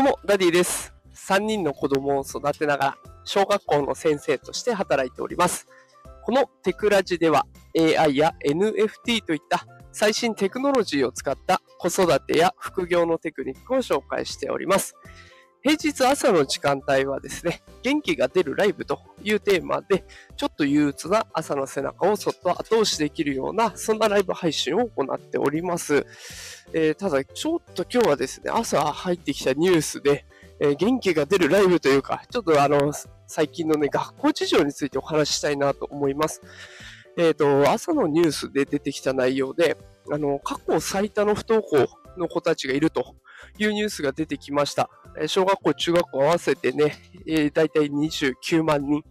どうも、ダディです。3人の子供を育てながら、小学校の先生として働いております。このテクラジでは、AI や NFT といった最新テクノロジーを使った子育てや副業のテクニックを紹介しております。平日朝の時間帯はですね、元気が出るライブというテーマで、ちょっと憂鬱な朝の背中をそっと後押しできるような、そんなライブ配信を行っております。えーただ、ちょっと今日はですね、朝入ってきたニュースで、えー元気が出るライブというか、ちょっとあの、最近のね、学校事情についてお話ししたいなと思います。えっ、と、朝のニュースで出てきた内容で、あの、過去最多の不登校の子たちがいるというニュースが出てきました。小学校、中学校合わせてね、えー、大体29万人。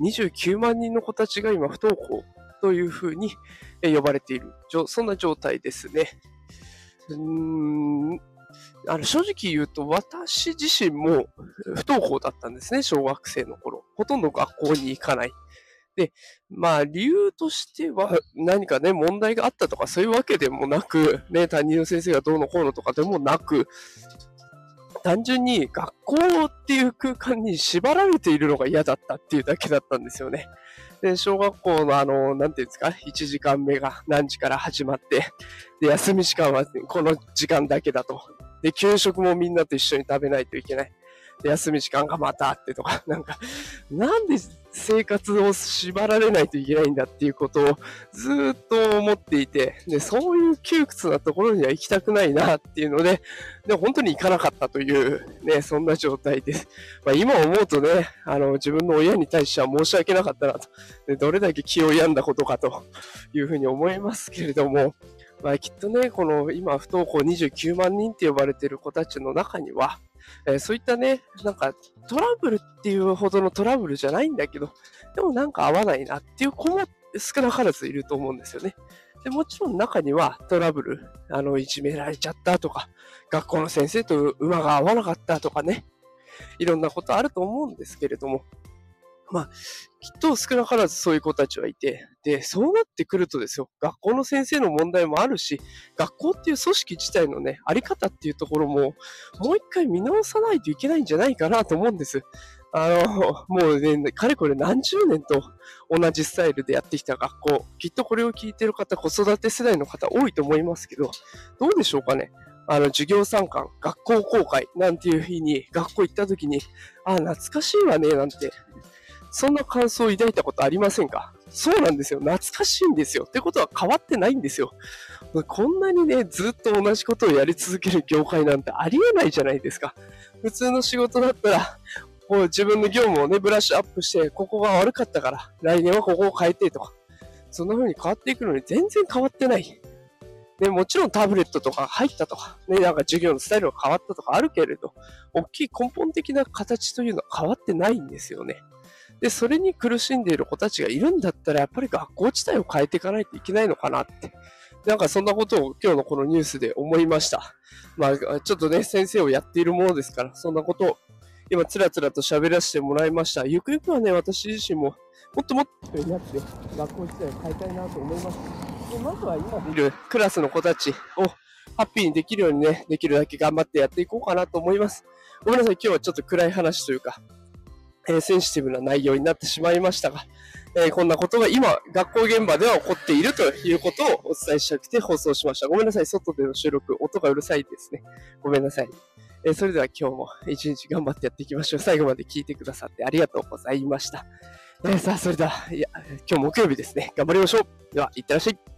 29万人の子たちが今不登校というふうに呼ばれている、そんな状態ですね。うーんあの正直言うと、私自身も不登校だったんですね、小学生の頃。ほとんど学校に行かない。で、まあ理由としては何かね、問題があったとかそういうわけでもなく、ね、担任の先生がどうのこうのとかでもなく、単純に学校っていう空間に縛られているのが嫌だったっていうだけだったんですよね。で、小学校のあの、なんていうんですか、1時間目が何時から始まって、で、休み時間はこの時間だけだと。で、給食もみんなと一緒に食べないといけない。休み時間がまたあってとか、なんか、なんで生活を縛られないといけないんだっていうことをずっと思っていて、で、そういう窮屈なところには行きたくないなっていうので、で、本当に行かなかったという、ね、そんな状態です。まあ、今思うとね、あの、自分の親に対しては申し訳なかったなと。でどれだけ気を病んだことかというふうに思いますけれども、まあ、きっとね、この今不登校29万人って呼ばれている子たちの中には、えーそういったね、なんかトラブルっていうほどのトラブルじゃないんだけど、でもなんか合わないなっていう子も少なからずいると思うんですよね。でもちろん中にはトラブル、あの、いじめられちゃったとか、学校の先生と馬が合わなかったとかね、いろんなことあると思うんですけれども、まあ、きっと少なからずそういう子たちはいて、で、そうなってくるとですよ、学校の先生の問題もあるし、学校っていう組織自体のね、あり方っていうところも、もう一回見直さないといけないんじゃないかなと思うんです。あの、もうね、かれこれ何十年と同じスタイルでやってきた学校、きっとこれを聞いてる方、子育て世代の方多いと思いますけど、どうでしょうかね。あの、授業参観、学校公開なんていう日に学校行った時に、あ、懐かしいわね、なんて、そんな感想を抱いたことありませんか？そうなんですよ。懐かしいんですよ。ってことは変わってないんですよ。こんなにね、ずっと同じことをやり続ける業界なんてありえないじゃないですか。普通の仕事だったら、こう自分の業務をね、ブラッシュアップして、ここが悪かったから、来年はここを変えてとか、そんな風に変わっていくのに全然変わってない。ね、もちろんタブレットとか入ったとか、ね、なんか授業のスタイルが変わったとかあるけれど、大きい根本的な形というのは変わってないんですよね。で、それに苦しんでいる子たちがいるんだったら、やっぱり学校自体を変えていかないといけないのかなって。なんかそんなことを今日のこのニュースで思いました。まあ、ちょっとね、先生をやっているものですから、そんなことを今、つらつらと喋らせてもらいました。ゆくゆくはね、私自身も、もっともっとになって、学校自体を変えたいなと思います。でまずは今いるクラスの子たちをハッピーにできるようにね、できるだけ頑張ってやっていこうかなと思います。ごめんなさい、今日はちょっと暗い話というか、えーセンシティブな内容になってしまいましたが、えーこんなことが今、学校現場では起こっているということをお伝えしたくて放送しました。ごめんなさい、外での収録、音がうるさいですね。ごめんなさい。えーそれでは今日も一日頑張ってやっていきましょう。最後まで聞いてくださってありがとうございました。えーさあ、それでは、いや、今日木曜日ですね。頑張りましょう。では、いってらっしゃい。